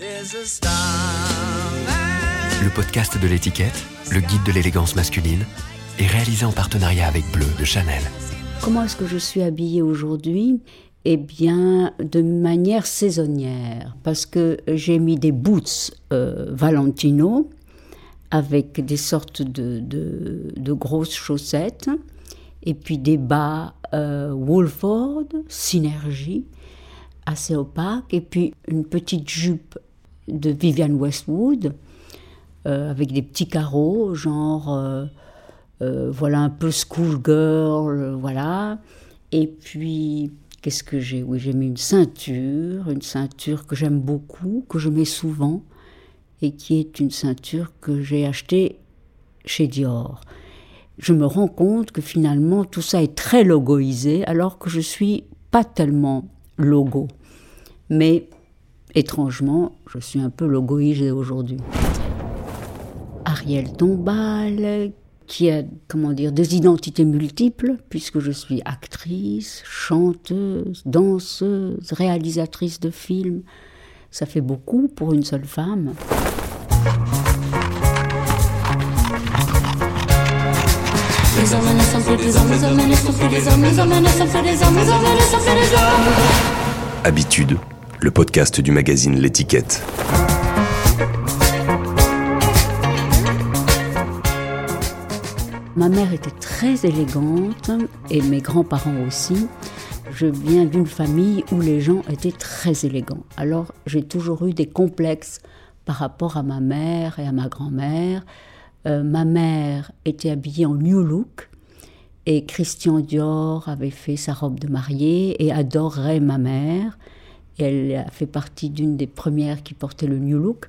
Le podcast de l'étiquette, le guide de l'élégance masculine, est réalisé en partenariat avec Bleu de Chanel. Comment est-ce que je suis habillée aujourd'hui? Eh bien, de manière saisonnière, parce que j'ai mis des boots euh, Valentino avec des sortes de, de, grosses chaussettes, et puis des bas euh, Wolford, Synergie, assez opaques, et puis une petite jupe de Vivian Westwood, euh, avec des petits carreaux, genre, euh, voilà, un peu schoolgirl, voilà. Et puis, qu'est-ce que j'ai? Oui, j'ai mis une ceinture, une ceinture que j'aime beaucoup, que je mets souvent, et qui est une ceinture que j'ai achetée chez Dior. Je me rends compte que finalement tout ça est très logoisé alors que je suis pas tellement logo. Mais étrangement, je suis un peu logoisé aujourd'hui. Ariel Tombal, qui a comment dire des identités multiples puisque je suis actrice, chanteuse, danseuse, réalisatrice de films. Ça fait beaucoup pour une seule femme. Habitude, le podcast du magazine L'étiquette. Ma mère était très élégante et mes grands-parents aussi. Je viens d'une famille où les gens étaient très élégants. Alors j'ai toujours eu des complexes par rapport à ma mère et à ma grand-mère. Euh, ma mère était habillée en New Look et Christian Dior avait fait sa robe de mariée et adorait ma mère. Elle a fait partie d'une des premières qui portait le New Look.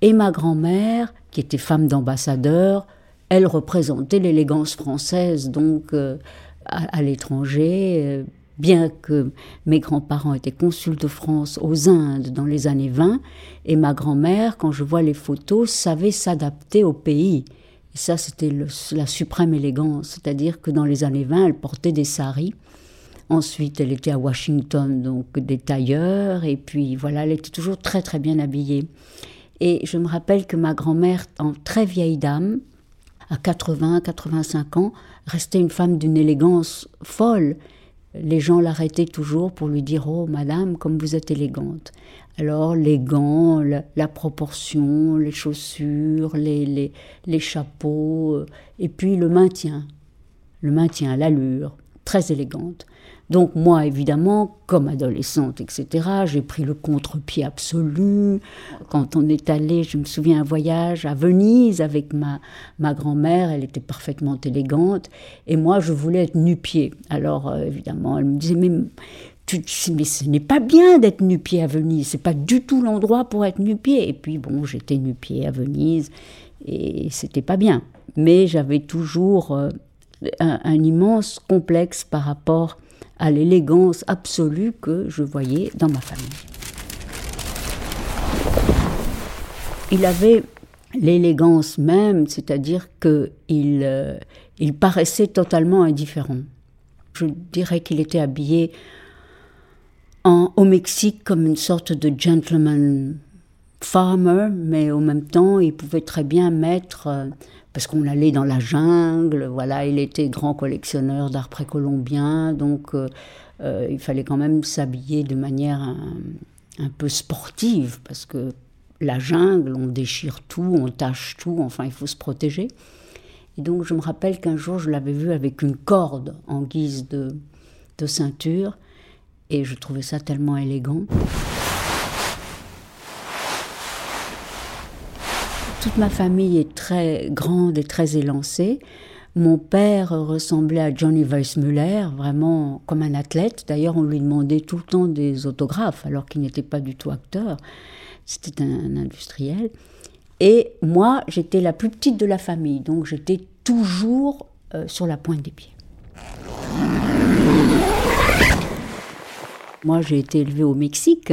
Et ma grand-mère, qui était femme d'ambassadeur, elle représentait l'élégance française donc euh, à, l'étranger. Euh, bien que mes grands-parents étaient consuls de France aux Indes dans les années 20, et ma grand-mère, quand je vois les photos, savait s'adapter au pays. Et ça, c'était la suprême élégance, c'est-à-dire que dans les années 20, elle portait des saris. Ensuite, elle était à Washington, donc des tailleurs, et puis voilà, elle était toujours très très bien habillée. Et je me rappelle que ma grand-mère, en très vieille dame, à 80, 85 ans, restait une femme d'une élégance folle les gens l'arrêtaient toujours pour lui dire Oh, madame, comme vous êtes élégante. Alors, les gants, la, proportion, les chaussures, les, les, chapeaux, euh, et puis le maintien. Le maintien, l'allure, très élégante. Donc moi, évidemment, comme adolescente, etc., j'ai pris le contre-pied absolu. Quand on est allé, je me souviens, un voyage à Venise avec ma, ma grand-mère, elle était parfaitement élégante, et moi, je voulais être nu-pied. Alors, euh, évidemment, elle me disait, mais, mais ce n'est pas bien d'être nu-pied à Venise, c'est pas du tout l'endroit pour être nu-pied. Et puis, bon, j'étais nu-pied à Venise, et c'était pas bien. Mais j'avais toujours euh, un immense complexe par rapport à l'élégance absolue que je voyais dans ma famille. Il avait l'élégance même, c'est-à-dire qu'il euh, il paraissait totalement indifférent. Je dirais qu'il était habillé au Mexique comme une sorte de gentleman farmer, mais en même temps, il pouvait très bien mettre euh, parce qu'on allait dans la jungle. Voilà, il était grand collectionneur d'art précolombien, donc euh, euh, il fallait quand même s'habiller de manière un, peu sportive, parce que la jungle, on déchire tout, on tâche tout, enfin, il faut se protéger. Et donc, je me rappelle qu'un jour, je l'avais vu avec une corde en guise de, de ceinture, et je trouvais ça tellement élégant. Toute ma famille est très grande et très élancée. Mon père ressemblait à Johnny Weissmuller, vraiment comme un athlète. D'ailleurs, on lui demandait tout le temps des autographes, alors qu'il n'était pas du tout acteur. C'était un, industriel. Et moi, j'étais la plus petite de la famille, donc j'étais toujours euh, sur la pointe des pieds. Moi, j'ai été élevée au Mexique.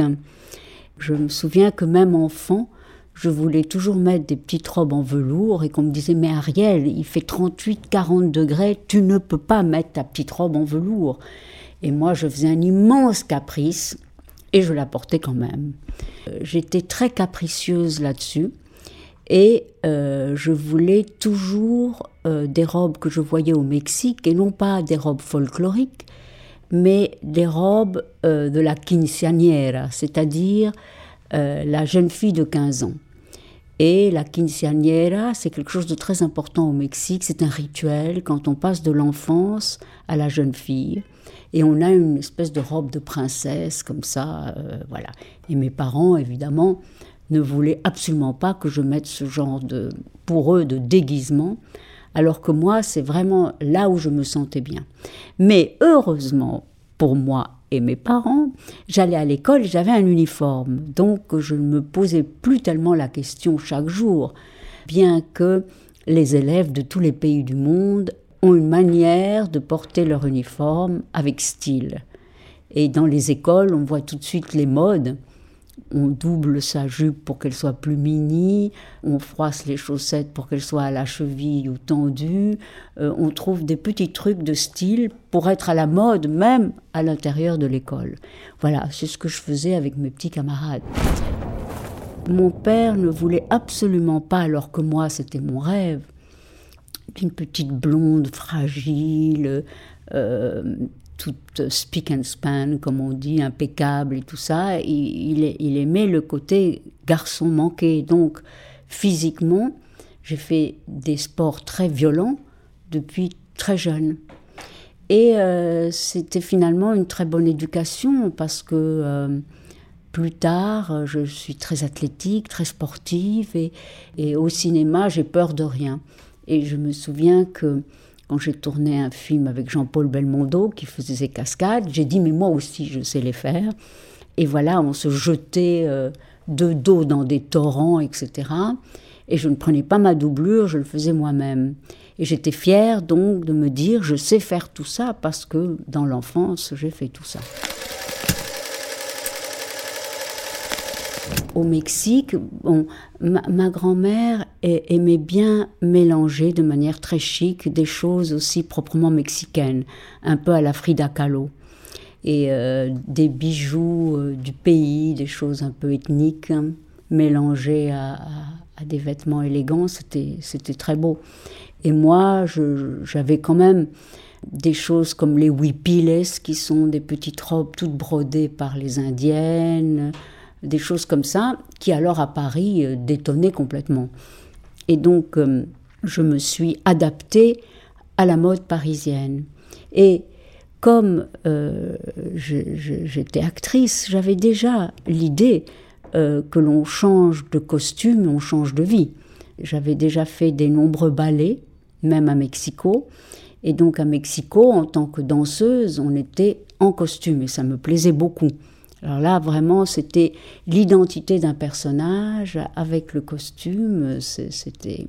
Je me souviens que même enfant, je voulais toujours mettre des petites robes en velours et qu'on me disait mais Ariel, il fait 38, 40 degrés, tu ne peux pas mettre ta petite robe en velours. Et moi, je faisais un immense caprice et je la portais quand même. Euh, j'étais très capricieuse là-dessus et euh, je voulais toujours euh, des robes que je voyais au Mexique et non pas des robes folkloriques, mais des robes de la quinceañera, c'est-à-dire la jeune fille de 15 ans. Et la quinceañera, c'est quelque chose de très important au Mexique. C'est un rituel quand on passe de l'enfance à la jeune fille. Et on a une espèce de robe de princesse comme ça, euh, voilà. Et mes parents, évidemment, ne voulaient absolument pas que je mette ce genre de, pour eux, de déguisement. Alors que moi, c'est vraiment là où je me sentais bien. Mais heureusement pour moi et mes parents, j'allais à l'école, j'avais un uniforme, donc je ne me posais plus tellement la question chaque jour, bien que les élèves de tous les pays du monde ont une manière de porter leur uniforme avec style. Et dans les écoles, on voit tout de suite les modes on double sa jupe pour qu'elle soit plus mini, on froisse les chaussettes pour qu'elles soient à la cheville ou tendues, euh, on trouve des petits trucs de style pour être à la mode même à l'intérieur de l'école. Voilà, c'est ce que je faisais avec mes petits camarades. Mon père ne voulait absolument pas, alors que moi c'était mon rêve, d'une petite blonde fragile, euh, toute speak and span, comme on dit, impeccable et tout ça. Il, il aimait le côté garçon manqué. Donc, physiquement, j'ai fait des sports très violents depuis très jeune. Et euh, c'était finalement une très bonne éducation parce que euh, plus tard, je suis très athlétique, très sportive et au cinéma, j'ai peur de rien. Et je me souviens que quand j'ai tourné un film avec Jean-Paul Belmondo qui faisait ses cascades, j'ai dit mais moi aussi je sais les faire. Et voilà, on se jetait euh, de dos dans des torrents, etc. Et je ne prenais pas ma doublure, je le faisais moi-même. Et j'étais fière donc de me dire je sais faire tout ça parce que dans l'enfance j'ai fait tout ça. Au Mexique, bon, ma, grand-mère aimait bien mélanger de manière très chic des choses aussi proprement mexicaines, un peu à la Frida Kahlo. Et euh, des bijoux euh, du pays, des choses un peu ethniques, hein, mélangées à, des vêtements élégants, c'était très beau. Et moi, j'avais quand même des choses comme les huipiles, qui sont des petites robes toutes brodées par les indiennes, des choses comme ça, qui alors à Paris euh, détonnaient complètement. Et donc, euh, je me suis adaptée à la mode parisienne. Et comme euh, j'étais actrice, j'avais déjà l'idée que l'on change de costume, on change de vie. J'avais déjà fait des nombreux ballets, même à Mexico. Et donc à Mexico, en tant que danseuse, on était en costume et ça me plaisait beaucoup. Alors là, vraiment, c'était l'identité d'un personnage avec le costume, c'était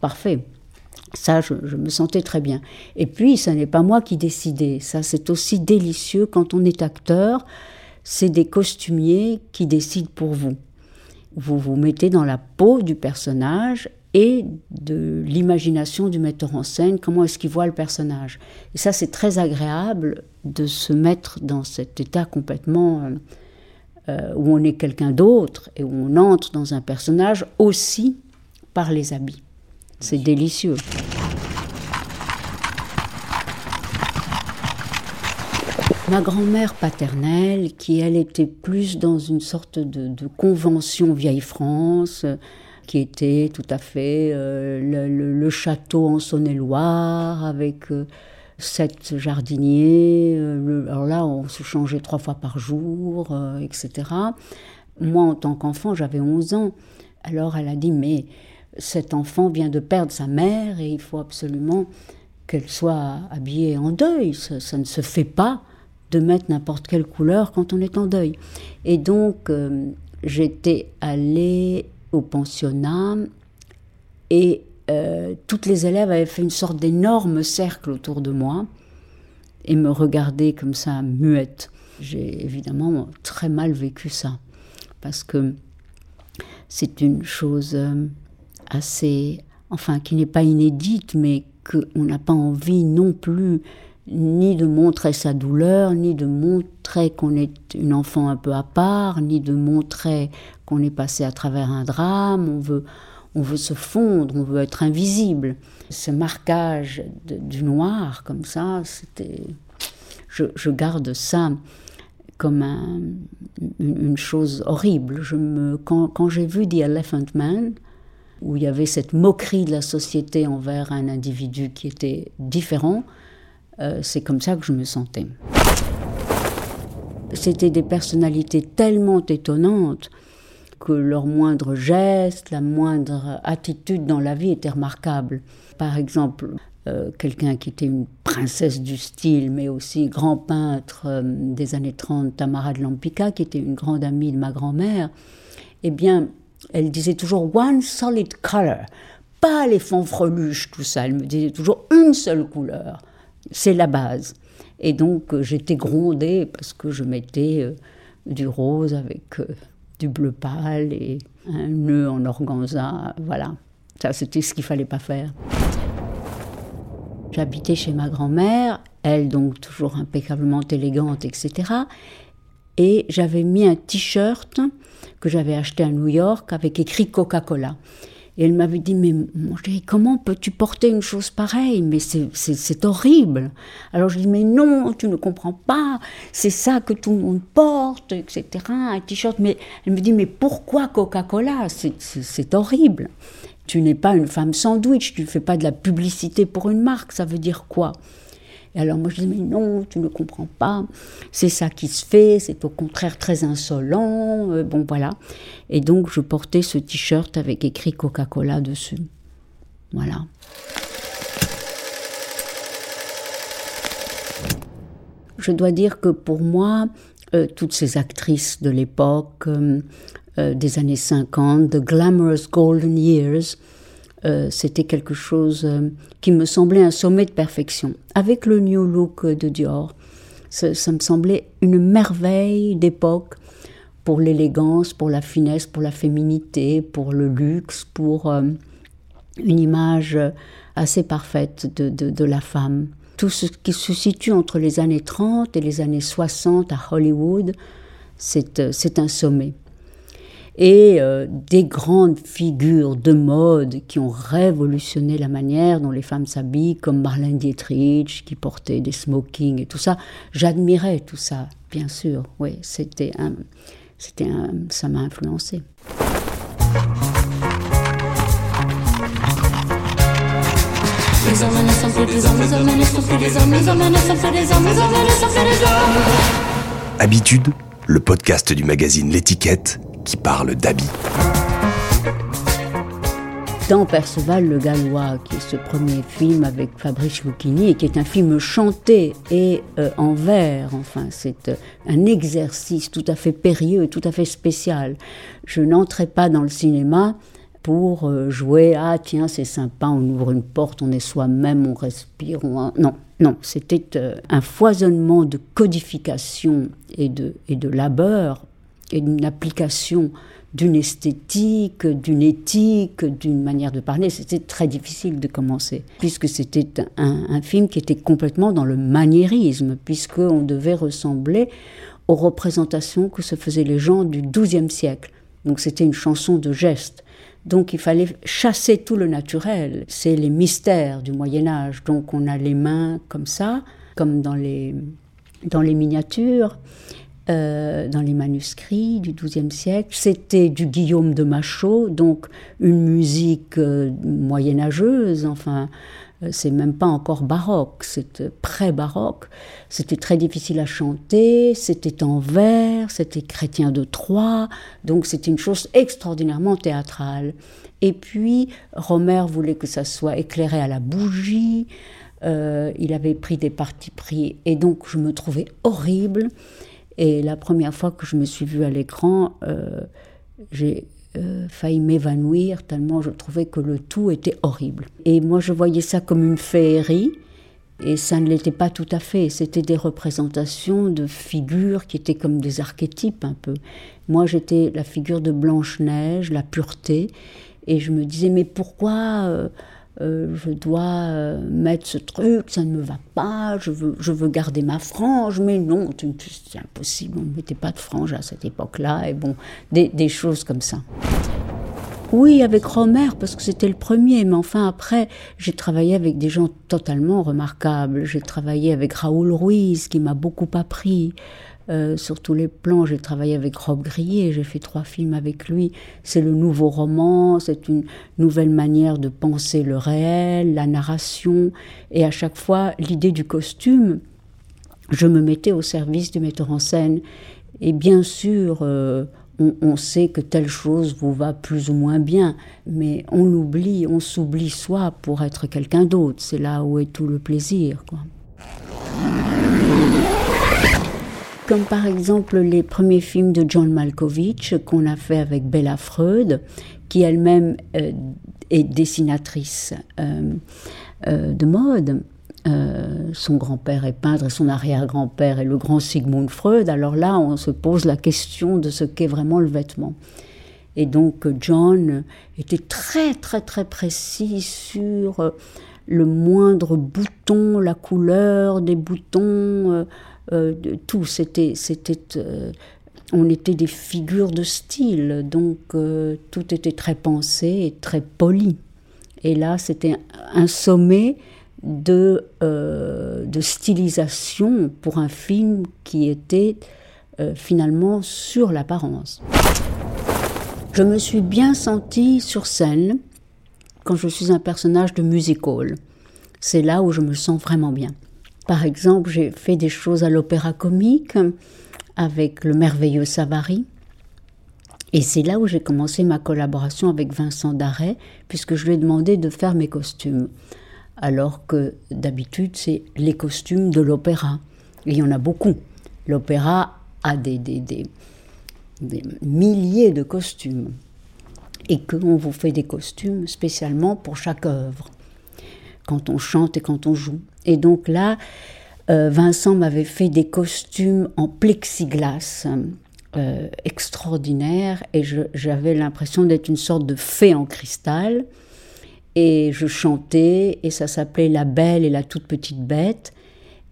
parfait. Ça, je, me sentais très bien. Et puis, ce n'est pas moi qui décidais. Ça, c'est aussi délicieux quand on est acteur. C'est des costumiers qui décident pour vous. Vous vous mettez dans la peau du personnage et de l'imagination du metteur en scène, comment est-ce qu'il voit le personnage. Et ça, c'est très agréable de se mettre dans cet état complètement euh, euh, où on est quelqu'un d'autre et où on entre dans un personnage aussi par les habits. C'est délicieux. Ma grand-mère paternelle, qui elle était plus dans une sorte de convention vieille France, qui était tout à fait euh, le, château en Saône-et-Loire avec euh, sept jardiniers. Euh, alors là, on se changeait trois fois par jour, etc. Moi, en tant qu'enfant, j'avais 11 ans. Alors elle a dit, mais cet enfant vient de perdre sa mère et il faut absolument qu'elle soit habillée en deuil. Ça, ne se fait pas de mettre n'importe quelle couleur quand on est en deuil. Et donc, j'étais allée au pensionnat et euh, toutes les élèves avaient fait une sorte d'énorme cercle autour de moi et me regardaient comme ça, muette. J'ai évidemment très mal vécu ça parce que c'est une chose euh, assez, enfin, qui n'est pas inédite, mais qu'on n'a pas envie non plus ni de montrer sa douleur, ni de montrer qu'on est une enfant un peu à part, ni de montrer qu'on est passé à travers un drame. On veut, on veut se fondre, on veut être invisible. Ce marquage du noir comme ça, c'était, je, garde ça comme une, chose horrible. Je me, quand, quand j'ai vu The Elephant Man, où il y avait cette moquerie de la société envers un individu qui était différent, c'est comme ça que je me sentais. C'était des personnalités tellement étonnantes que leur moindre geste, la moindre attitude dans la vie était remarquable. Par exemple, euh, quelqu'un qui était une princesse du style, mais aussi grand peintre euh, des années 30, Tamara de Lampica, qui était une grande amie de ma grand-mère, eh bien, elle disait toujours one solid color, pas les fanfreluches, tout ça. Elle me disait toujours une seule couleur. C'est la base. Et donc euh, j'étais grondée parce que je mettais euh, du rose avec euh, du bleu pâle et un nœud en organza. Voilà. Ça, c'était ce qu'il fallait pas faire. J'habitais chez ma grand-mère, elle donc toujours impeccablement élégante, etc. Et j'avais mis un t-shirt que j'avais acheté à New York avec écrit Coca-Cola. Et elle m'avait dit, mais comment peux-tu porter une chose pareille? Mais c'est horrible. Alors je dis, mais non, tu ne comprends pas, c'est ça que tout le monde porte, etc. Un t-shirt. Mais elle me dit, mais pourquoi Coca-Cola? C'est horrible. Tu n'es pas une femme sandwich, tu ne fais pas de la publicité pour une marque, ça veut dire quoi? Et alors moi je dis mais non, tu ne comprends pas, c'est ça qui se fait, c'est au contraire très insolent, euh, bon voilà. Et donc je portais ce t-shirt avec écrit Coca-Cola dessus. Voilà. Je dois dire que pour moi, euh, toutes ces actrices de l'époque, euh, des années 50, The Glamorous Golden Years, euh, c'était quelque chose euh, qui me semblait un sommet de perfection. Avec le New Look de Dior, ça, me semblait une merveille d'époque pour l'élégance, pour la finesse, pour la féminité, pour le luxe, pour euh, une image assez parfaite de, de, la femme. Tout ce qui se situe entre les années 30 et les années 60 à Hollywood, c'est un sommet et euh, des grandes figures de mode qui ont révolutionné la manière dont les femmes s'habillent, comme Marlène Dietrich qui portait des smokings et tout ça. J'admirais tout ça, bien sûr. Oui, c'était un, c'était un, ça m'a influencé. Habitude, le podcast du magazine L'étiquette qui parle d'habits. Dans Perceval le Gallois, qui est ce premier film avec Fabrice Lucchini, et qui est un film chanté et euh, en vers, enfin, c'est euh, un exercice tout à fait périlleux tout à fait spécial. Je n'entrais pas dans le cinéma pour euh, jouer ah tiens c'est sympa on ouvre une porte on est soi-même on respire on... non non c'était un foisonnement de codification et de et de labeur une application d'une esthétique, d'une éthique, d'une manière de parler. C'était très difficile de commencer, puisque c'était un, film qui était complètement dans le maniérisme, puisqu'on devait ressembler aux représentations que se faisaient les gens du XIIe siècle. Donc c'était une chanson de gestes. Donc il fallait chasser tout le naturel. C'est les mystères du Moyen Âge. Donc on a les mains comme ça, comme dans les, dans les miniatures. Euh, dans les manuscrits du XIIe siècle. C'était du Guillaume de Machaut, donc une musique euh, moyenâgeuse, enfin, euh, c'est même pas encore baroque, c'est pré-baroque. C'était très difficile à chanter, c'était en vers, c'était chrétien de Troyes, donc c'était une chose extraordinairement théâtrale. Et puis, Romer voulait que ça soit éclairé à la bougie, il avait pris des partis pris, et donc je me trouvais horrible. Et la première fois que je me suis vue à l'écran, euh, j'ai euh, failli m'évanouir tellement je trouvais que le tout était horrible. Et moi, je voyais ça comme une féerie. Et ça ne l'était pas tout à fait. C'était des représentations de figures qui étaient comme des archétypes un peu. Moi, j'étais la figure de Blanche-Neige, la pureté. Et je me disais, mais pourquoi euh, euh, je dois euh, mettre ce truc, ça ne me va pas, je veux, je veux garder ma frange, mais non, c'est impossible, on ne mettait pas de frange à cette époque-là, et bon, des, des, choses comme ça. Oui, avec Romer, parce que c'était le premier, mais enfin après, j'ai travaillé avec des gens totalement remarquables. J'ai travaillé avec Raoul Ruiz, qui m'a beaucoup appris. Euh, sur tous les plans. J'ai travaillé avec Rob Grillet, j'ai fait trois films avec lui. C'est le nouveau roman, c'est une nouvelle manière de penser le réel, la narration. Et à chaque fois, l'idée du costume, je me mettais au service du metteur en scène. Et bien sûr, euh, on, on, sait que telle chose vous va plus ou moins bien, mais on oublie, on s'oublie soi pour être quelqu'un d'autre. C'est là où est tout le plaisir. Quoi comme par exemple les premiers films de John Malkovich qu'on a fait avec Bella Freud, qui elle-même euh, est dessinatrice euh, euh, de mode. son grand-père est peintre et son arrière-grand-père est le grand Sigmund Freud. Alors là, on se pose la question de ce qu'est vraiment le vêtement. Et donc John était très très très précis sur le moindre bouton, la couleur des boutons, euh, tout. C'était, c'était, euh, on était des figures de style, donc euh, tout était très pensé et très poli. Et là, c'était un sommet de, de stylisation pour un film qui était finalement sur l'apparence. Je me suis bien sentie sur scène quand je suis un personnage de musical. C'est là où je me sens vraiment bien. Par exemple, j'ai fait des choses à l'opéra comique avec le merveilleux Savary. Et c'est là où j'ai commencé ma collaboration avec Vincent Darret, puisque je lui ai demandé de faire mes costumes. Alors que d'habitude, c'est les costumes de l'opéra. il y en a beaucoup. L'opéra a des, milliers de costumes. Et qu'on vous fait des costumes spécialement pour chaque œuvre quand on chante et quand on joue. Et donc là, euh, Vincent m'avait fait des costumes en plexiglas euh, extraordinaires et j'avais l'impression d'être une sorte de fée en cristal. Et je chantais et ça s'appelait La Belle et la toute petite bête.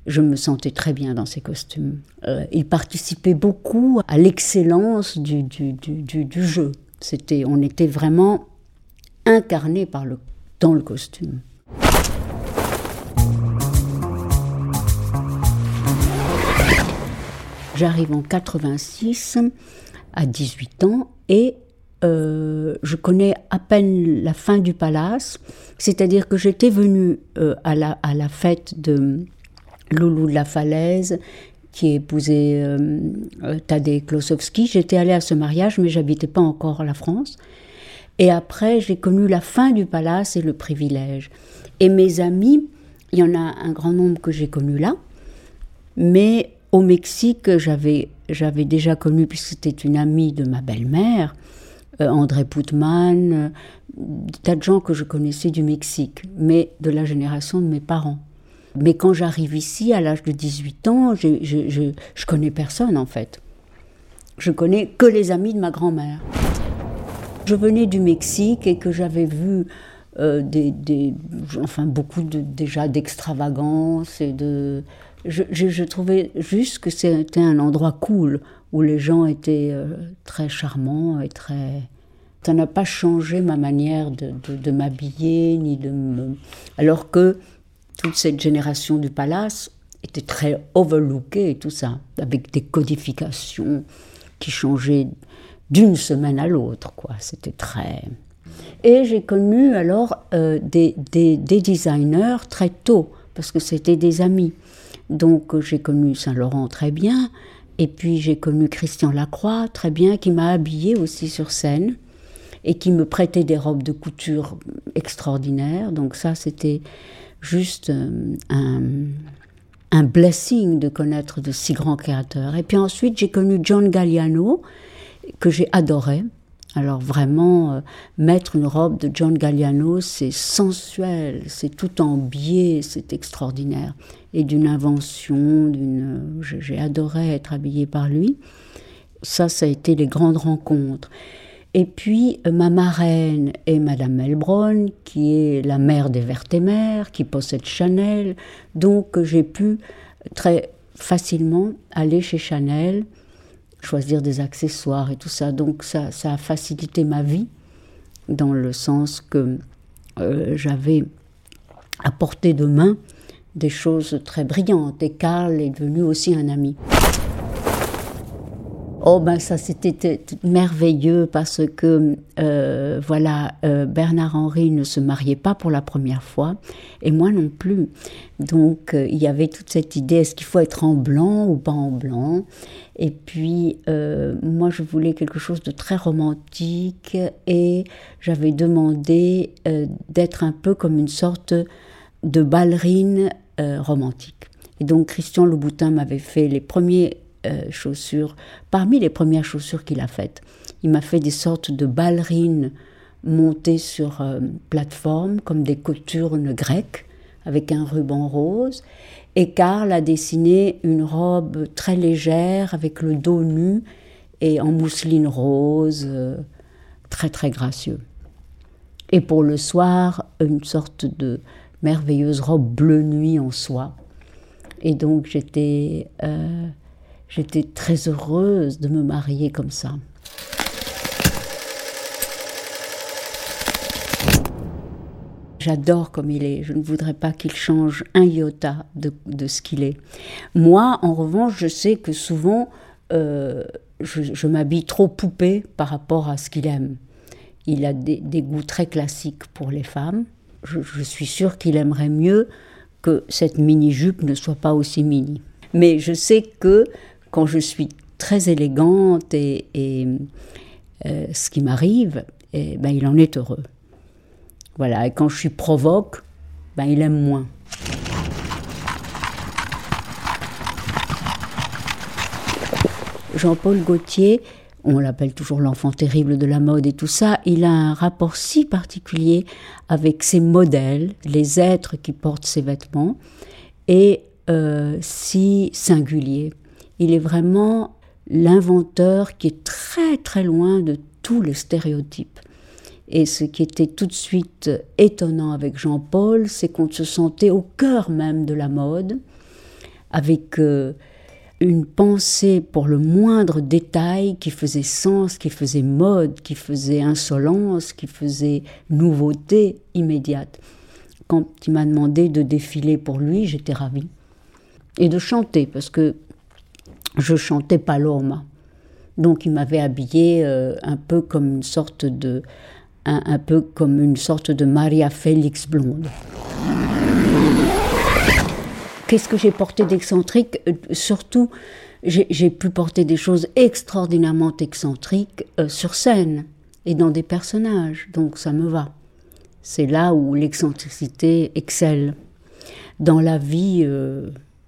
Je me sentais très bien dans ces costumes. Euh, il participait beaucoup à l'excellence du, du, du, du, jeu. C'était, on était vraiment incarné par le, dans le costume. J'arrive en 86 à 18 ans et euh, je connais à peine la fin du palace, c'est-à-dire que j'étais venue euh, à, la, à la fête de Loulou de la Falaise, qui épousait euh, Tadej Klosowski. J'étais allée à ce mariage, mais j'habitais pas encore la France. Et après, j'ai connu la fin du palace et le privilège. Et mes amis, il y en a un grand nombre que j'ai connus là, mais au Mexique, j'avais, déjà connu, puisque c'était une amie de ma belle-mère, euh, André Putman, euh, des tas de gens que je connaissais du Mexique, mais de la génération de mes parents. Mais quand j'arrive ici, à l'âge de 18 ans, je, je, je, je, connais personne en fait. Je connais que les amis de ma grand-mère. Je venais du Mexique et que j'avais vu euh, des, des, enfin beaucoup de, déjà d'extravagance et de, je, trouvais juste que c'était un endroit cool où les gens étaient euh, très charmants et très. Ça n'a pas changé ma manière de, m'habiller ni de me. Alors que toute cette génération du palace était très overlookée et tout ça, avec des codifications qui changeaient d'une semaine à l'autre. C'était très. Et j'ai connu alors euh, des designers très tôt, parce que c'était des amis. Donc j'ai connu Saint-Laurent très bien, et puis j'ai connu Christian Lacroix très bien, qui m'a habillée aussi sur scène et qui me prêtait des robes de couture extraordinaires. Donc ça, c'était juste euh, un, un blessing de connaître de si grands créateurs. Et puis ensuite, j'ai connu John Galliano, que j'ai adoré, alors vraiment, euh, mettre une robe de John Galliano, c'est sensuel, c'est tout en biais, c'est extraordinaire. Et d'une invention, d'une, j'ai adoré être habillée par lui. Ça, ça a été les grandes rencontres. Et puis ma marraine est Madame Melbron, qui est la mère des Vertémères, qui possède Chanel. Donc j'ai pu très facilement aller chez Chanel, choisir des accessoires et tout ça. Donc ça, a facilité ma vie, dans le sens que euh, j'avais à portée de main des choses très brillantes. Et Karl est devenu aussi un ami. Oh ben ça c'était merveilleux parce que euh, voilà euh, Bernard Henry ne se mariait pas pour la première fois et moi non plus. Donc euh, il y avait toute cette idée est-ce qu'il faut être en blanc ou pas en blanc? Et puis moi je voulais quelque chose de très romantique et j'avais demandé d'être un peu comme une sorte de ballerine romantique. Et donc Christian Louboutin m'avait fait les premiers euh, chaussures, parmi les premières chaussures qu'il a faites. Il m'a fait des sortes de ballerines montées sur euh, plateforme, comme des coturnes grecques, avec un ruban rose. Et Karl a dessiné une robe très légère, avec le dos nu et en mousseline rose, euh, très très gracieux. Et pour le soir, une sorte de merveilleuse robe bleu nuit en soie. Et donc j'étais J'étais très heureuse de me marier comme ça. J'adore comme il est. Je ne voudrais pas qu'il change un iota de, ce qu'il est. Moi, en revanche, je sais que souvent, euh, je, m'habille trop poupée par rapport à ce qu'il aime. Il a des, goûts très classiques pour les femmes. Je, je suis sûre qu'il aimerait mieux que cette mini-jupe ne soit pas aussi mini. Mais je sais que quand je suis très élégante et, euh, ce qui m'arrive, eh ben, il en est heureux. Voilà, et quand je suis provoque, ben, il aime moins. Jean-Paul Gaultier, on l'appelle toujours l'enfant terrible de la mode et tout ça, il a un rapport si particulier avec ses modèles, les êtres qui portent ses vêtements, et euh, si singulier. Il est vraiment l'inventeur qui est très très loin de tous les stéréotypes. Et ce qui était tout de suite étonnant avec Jean-Paul, c'est qu'on se sentait au cœur même de la mode, avec euh, une pensée pour le moindre détail qui faisait sens, qui faisait mode, qui faisait insolence, qui faisait nouveauté immédiate. Quand il m'a demandé de défiler pour lui, j'étais ravie. Et de chanter, parce que je chantais Paloma. Donc il m'avait habillée euh, un peu comme une sorte de un, peu comme une sorte de Maria Félix blonde. Qu'est-ce que j'ai porté d'excentrique? Euh, Surtout, j'ai pu porter des choses extraordinairement excentriques euh, sur scène et dans des personnages, donc ça me va. C'est là où l'excentricité excelle. Dans la vie,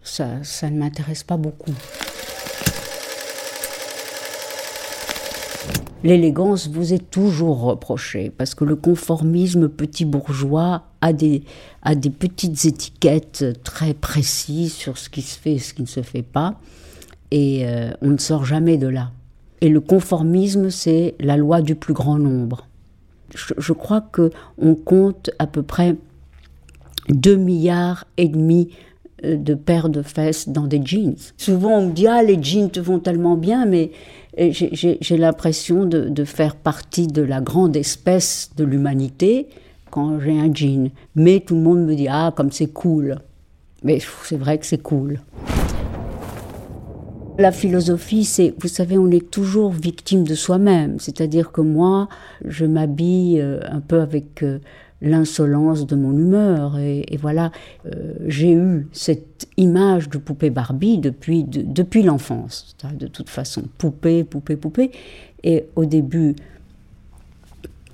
ça, ça ne m'intéresse pas beaucoup. L'élégance vous est toujours reprochée parce que le conformisme petit bourgeois a des, a des petites étiquettes très précises sur ce qui se fait et ce qui ne se fait pas et euh, on ne sort jamais de là. Et le conformisme, c'est la loi du plus grand nombre. Je, crois que on compte à peu près 2 milliards et demi de paires de fesses dans des jeans. Souvent on me dit ah les jeans te vont tellement bien, mais euh, j'ai l'impression de, faire partie de la grande espèce de l'humanité quand j'ai un jean. Mais tout le monde me dit ah comme c'est cool. Mais c'est vrai que c'est cool. La philosophie, c'est, vous savez, on est toujours victime de soi-même. C'est-à-dire que moi, je m'habille euh, un peu avec l'insolence de mon humeur. Et, voilà, euh, j'ai eu cette image de poupée Barbie depuis, depuis l'enfance, de toute façon. Poupée, poupée, poupée. Et au début,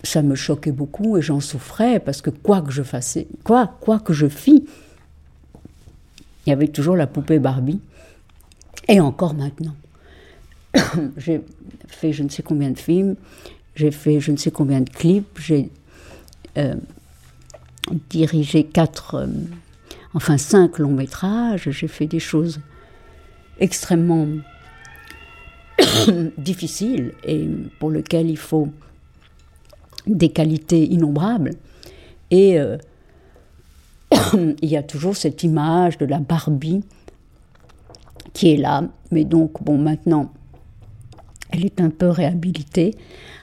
ça me choquait beaucoup et j'en souffrais parce que quoi que je fasse, quoi, quoi que je fis, il y avait toujours la poupée Barbie. Et encore maintenant. j'ai fait je ne sais combien de films, j'ai fait je ne sais combien de clips, j'ai euh, dirigé quatre, euh, enfin cinq longs métrages, j'ai fait des choses extrêmement difficiles et pour lesquelles il faut des qualités innombrables. Et euh, il y a toujours cette image de la Barbie qui est là. Mais donc, bon, maintenant, elle est un peu réhabilitée.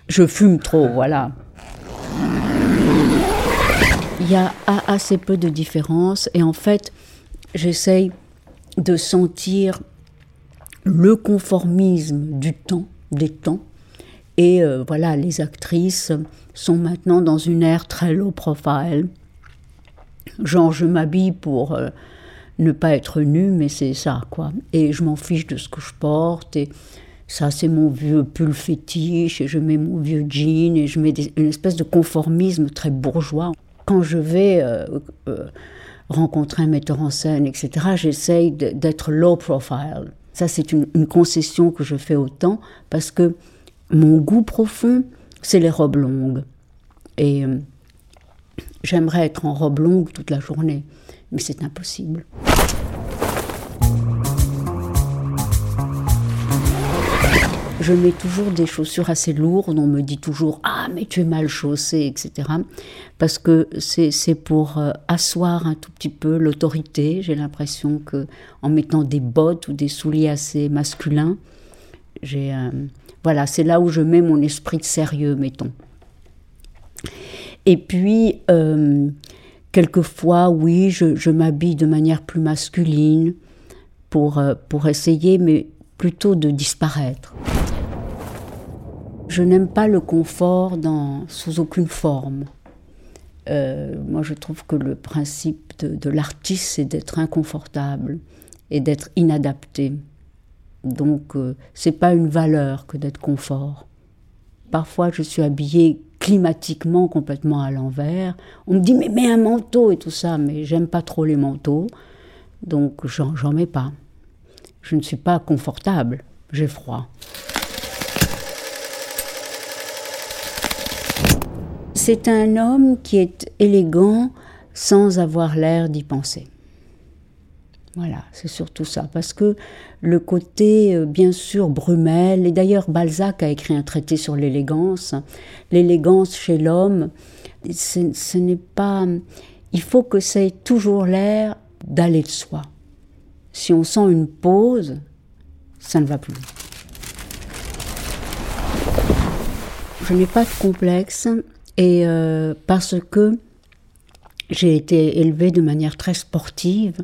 Je fume trop, voilà. Il y a assez peu de différence et en fait, j'essaye de sentir le conformisme du temps, des temps. Et euh, voilà, les actrices sont maintenant dans une ère très low profile. Genre, je m'habille pour euh, ne pas être nue, mais c'est ça, quoi. Et je m'en fiche de ce que je porte. Et ça, c'est mon vieux pull fétiche. Et je mets mon vieux jean. Et je mets une espèce de conformisme très bourgeois. Quand je vais euh, rencontrer un metteur en scène, etc., j'essaye d'être low profile. Ça, c'est une, concession que je fais au temps parce que mon goût profond, c'est les robes longues. Et euh, j'aimerais être en robe longue toute la journée, mais c'est impossible. Je mets toujours des chaussures assez lourdes. On me dit toujours Ah, mais tu es mal chaussée, etc. Parce que c'est pour euh, asseoir un tout petit peu l'autorité. J'ai l'impression que en mettant des bottes ou des souliers assez masculins, j'ai. Euh, voilà, c'est là où je mets mon esprit de sérieux, mettons. Et puis, euh, quelquefois, oui, je, je m'habille de manière plus masculine pour, pour essayer, mais plutôt de disparaître. Je n'aime pas le confort dans, sous aucune forme. Euh, moi, je trouve que le principe de, l'artiste, c'est d'être inconfortable et d'être inadapté. Donc, euh, c'est pas une valeur que d'être confort. Parfois, je suis habillée climatiquement complètement à l'envers. On me dit mais mets un manteau et tout ça, mais j'aime pas trop les manteaux, donc j'en mets pas. Je ne suis pas confortable, j'ai froid. C'est un homme qui est élégant sans avoir l'air d'y penser. Voilà, c'est surtout ça. Parce que le côté, euh, bien sûr, Brumel, et d'ailleurs Balzac a écrit un traité sur l'élégance, l'élégance chez l'homme, ce n'est pas... Il faut que ça ait toujours l'air d'aller de soi. Si on sent une pause, ça ne va plus. Je n'ai pas de complexe et euh, parce que j'ai été élevée de manière très sportive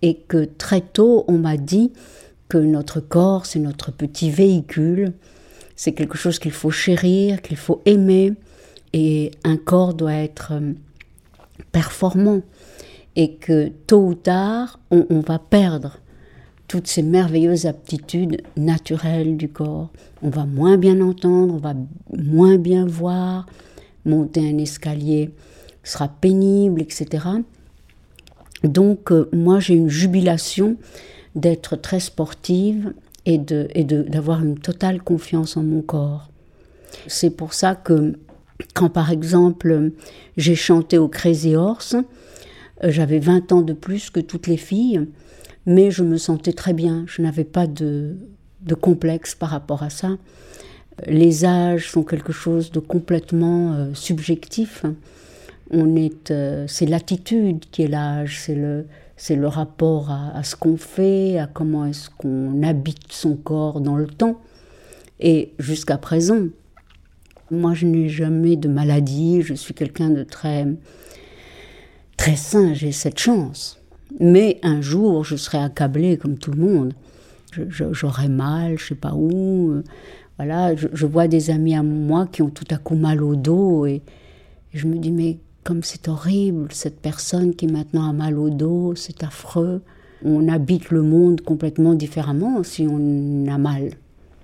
et que très tôt on m'a dit que notre corps c'est notre petit véhicule, c'est quelque chose qu'il faut chérir, qu'il faut aimer. Et un corps doit être euh, performant. Et que tôt ou tard on, on va perdre toutes ces merveilleuses aptitudes naturelles du corps. On va moins bien entendre, on va moins bien voir, monter un escalier sera pénible, etc. Donc euh, moi j'ai une jubilation d'être très sportive et d'avoir une totale confiance en mon corps. C'est pour ça que quand par exemple j'ai chanté au Crazy Horse, euh, j'avais 20 ans de plus que toutes les filles, mais je me sentais très bien, je n'avais pas de complexe par rapport à ça les âges sont quelque chose de complètement euh, subjectif. On est, euh, c'est l'attitude qui est l'âge, c'est le, c'est le rapport à, ce qu'on fait, à comment est-ce qu'on habite son corps dans le temps. Et jusqu'à présent, moi je n'ai jamais de maladie, je suis quelqu'un de très, très sain, j'ai cette chance. Mais un jour, je serai accablée comme tout le monde. J'aurai mal, je sais pas où. Voilà, je, vois des amis à moi qui ont tout à coup mal au dos et, je me dis mais comme c'est horrible, cette personne qui maintenant a mal au dos, c'est affreux. On habite le monde complètement différemment si on a mal.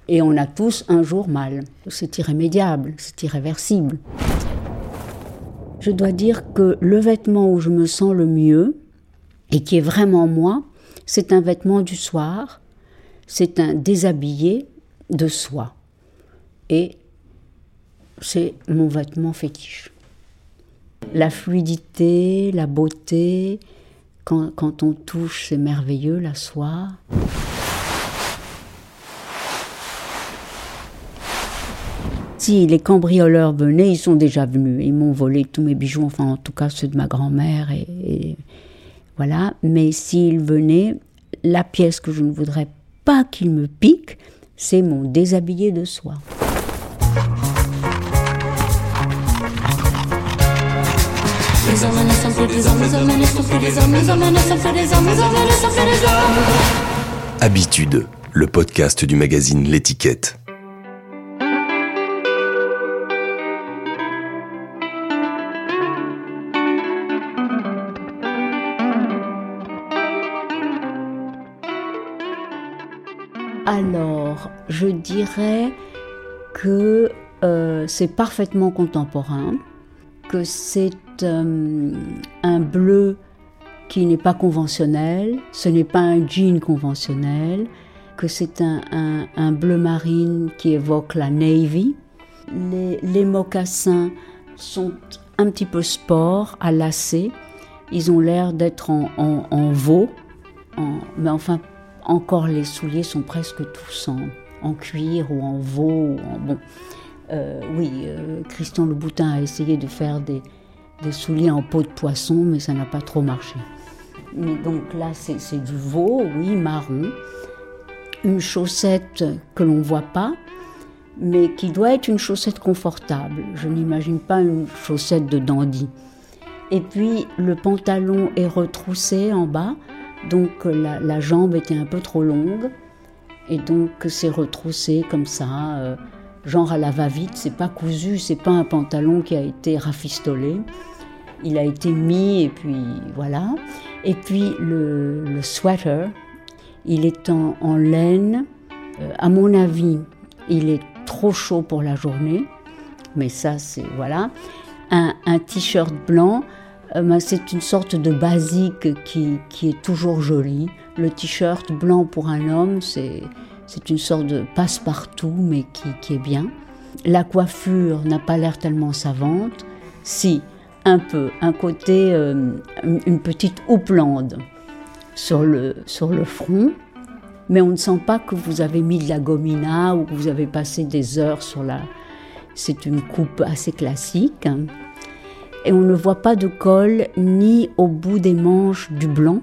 Et on a tous un jour mal. C'est irrémédiable, c'est irréversible. Je dois dire que le vêtement où je me sens le mieux, et qui est vraiment moi, c'est un vêtement du soir, c'est un déshabillé de soi et c'est mon vêtement fétiche. La fluidité, la beauté, quand, on touche, c'est merveilleux, la soie. si les cambrioleurs venaient, ils sont déjà venus. Ils m'ont volé tous mes bijoux, enfin en tout cas ceux de ma grand-mère. Et, voilà. Mais s'ils venaient, la pièce que je ne voudrais pas qu'ils me piquent, c'est mon déshabillé de soie. Habitude, le podcast du magazine L'étiquette. Alors, je dirais que euh, c'est parfaitement contemporain, que c'est euh, un bleu qui n'est pas conventionnel, ce n'est pas un jean conventionnel, que c'est un, bleu marine qui évoque la navy. Les, mocassins sont un petit peu sport, à lacets. Ils ont l'air d'être en, veau, mais enfin encore les souliers sont presque tous en, cuir ou en veau. bon. Euh, oui, euh, Christian Louboutin a essayé de faire des, souliers en peau de poisson, mais ça n'a pas trop marché. Mais donc là, c'est du veau, oui, marron. Une chaussette que l'on ne voit pas, mais qui doit être une chaussette confortable. Je n'imagine pas une chaussette de dandy. Et puis le pantalon est retroussé en bas, donc la, jambe était un peu trop longue et donc c'est retroussé comme ça, euh, genre à la va-vite. C'est pas cousu, c'est pas un pantalon qui a été rafistolé. Il a été mis et puis voilà. Et puis le, sweater, il est en, laine. Euh, à mon avis, il est trop chaud pour la journée, mais ça c'est voilà. Un, t-shirt blanc euh, c'est une sorte de basique qui, est toujours jolie. Le t-shirt blanc pour un homme, c'est une sorte de passe-partout, mais qui, est bien. La coiffure n'a pas l'air tellement savante. Si, un peu, un côté, euh, une petite houppelande sur le, sur le front, mais on ne sent pas que vous avez mis de la gomina ou que vous avez passé des heures sur la... C'est une coupe assez classique. Et on ne voit pas de col ni au bout des manches du blanc.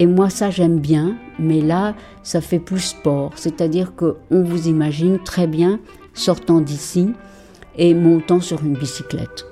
Et moi ça j'aime bien, mais là ça fait plus sport, c'est-à-dire qu'on vous imagine très bien sortant d'ici et montant sur une bicyclette.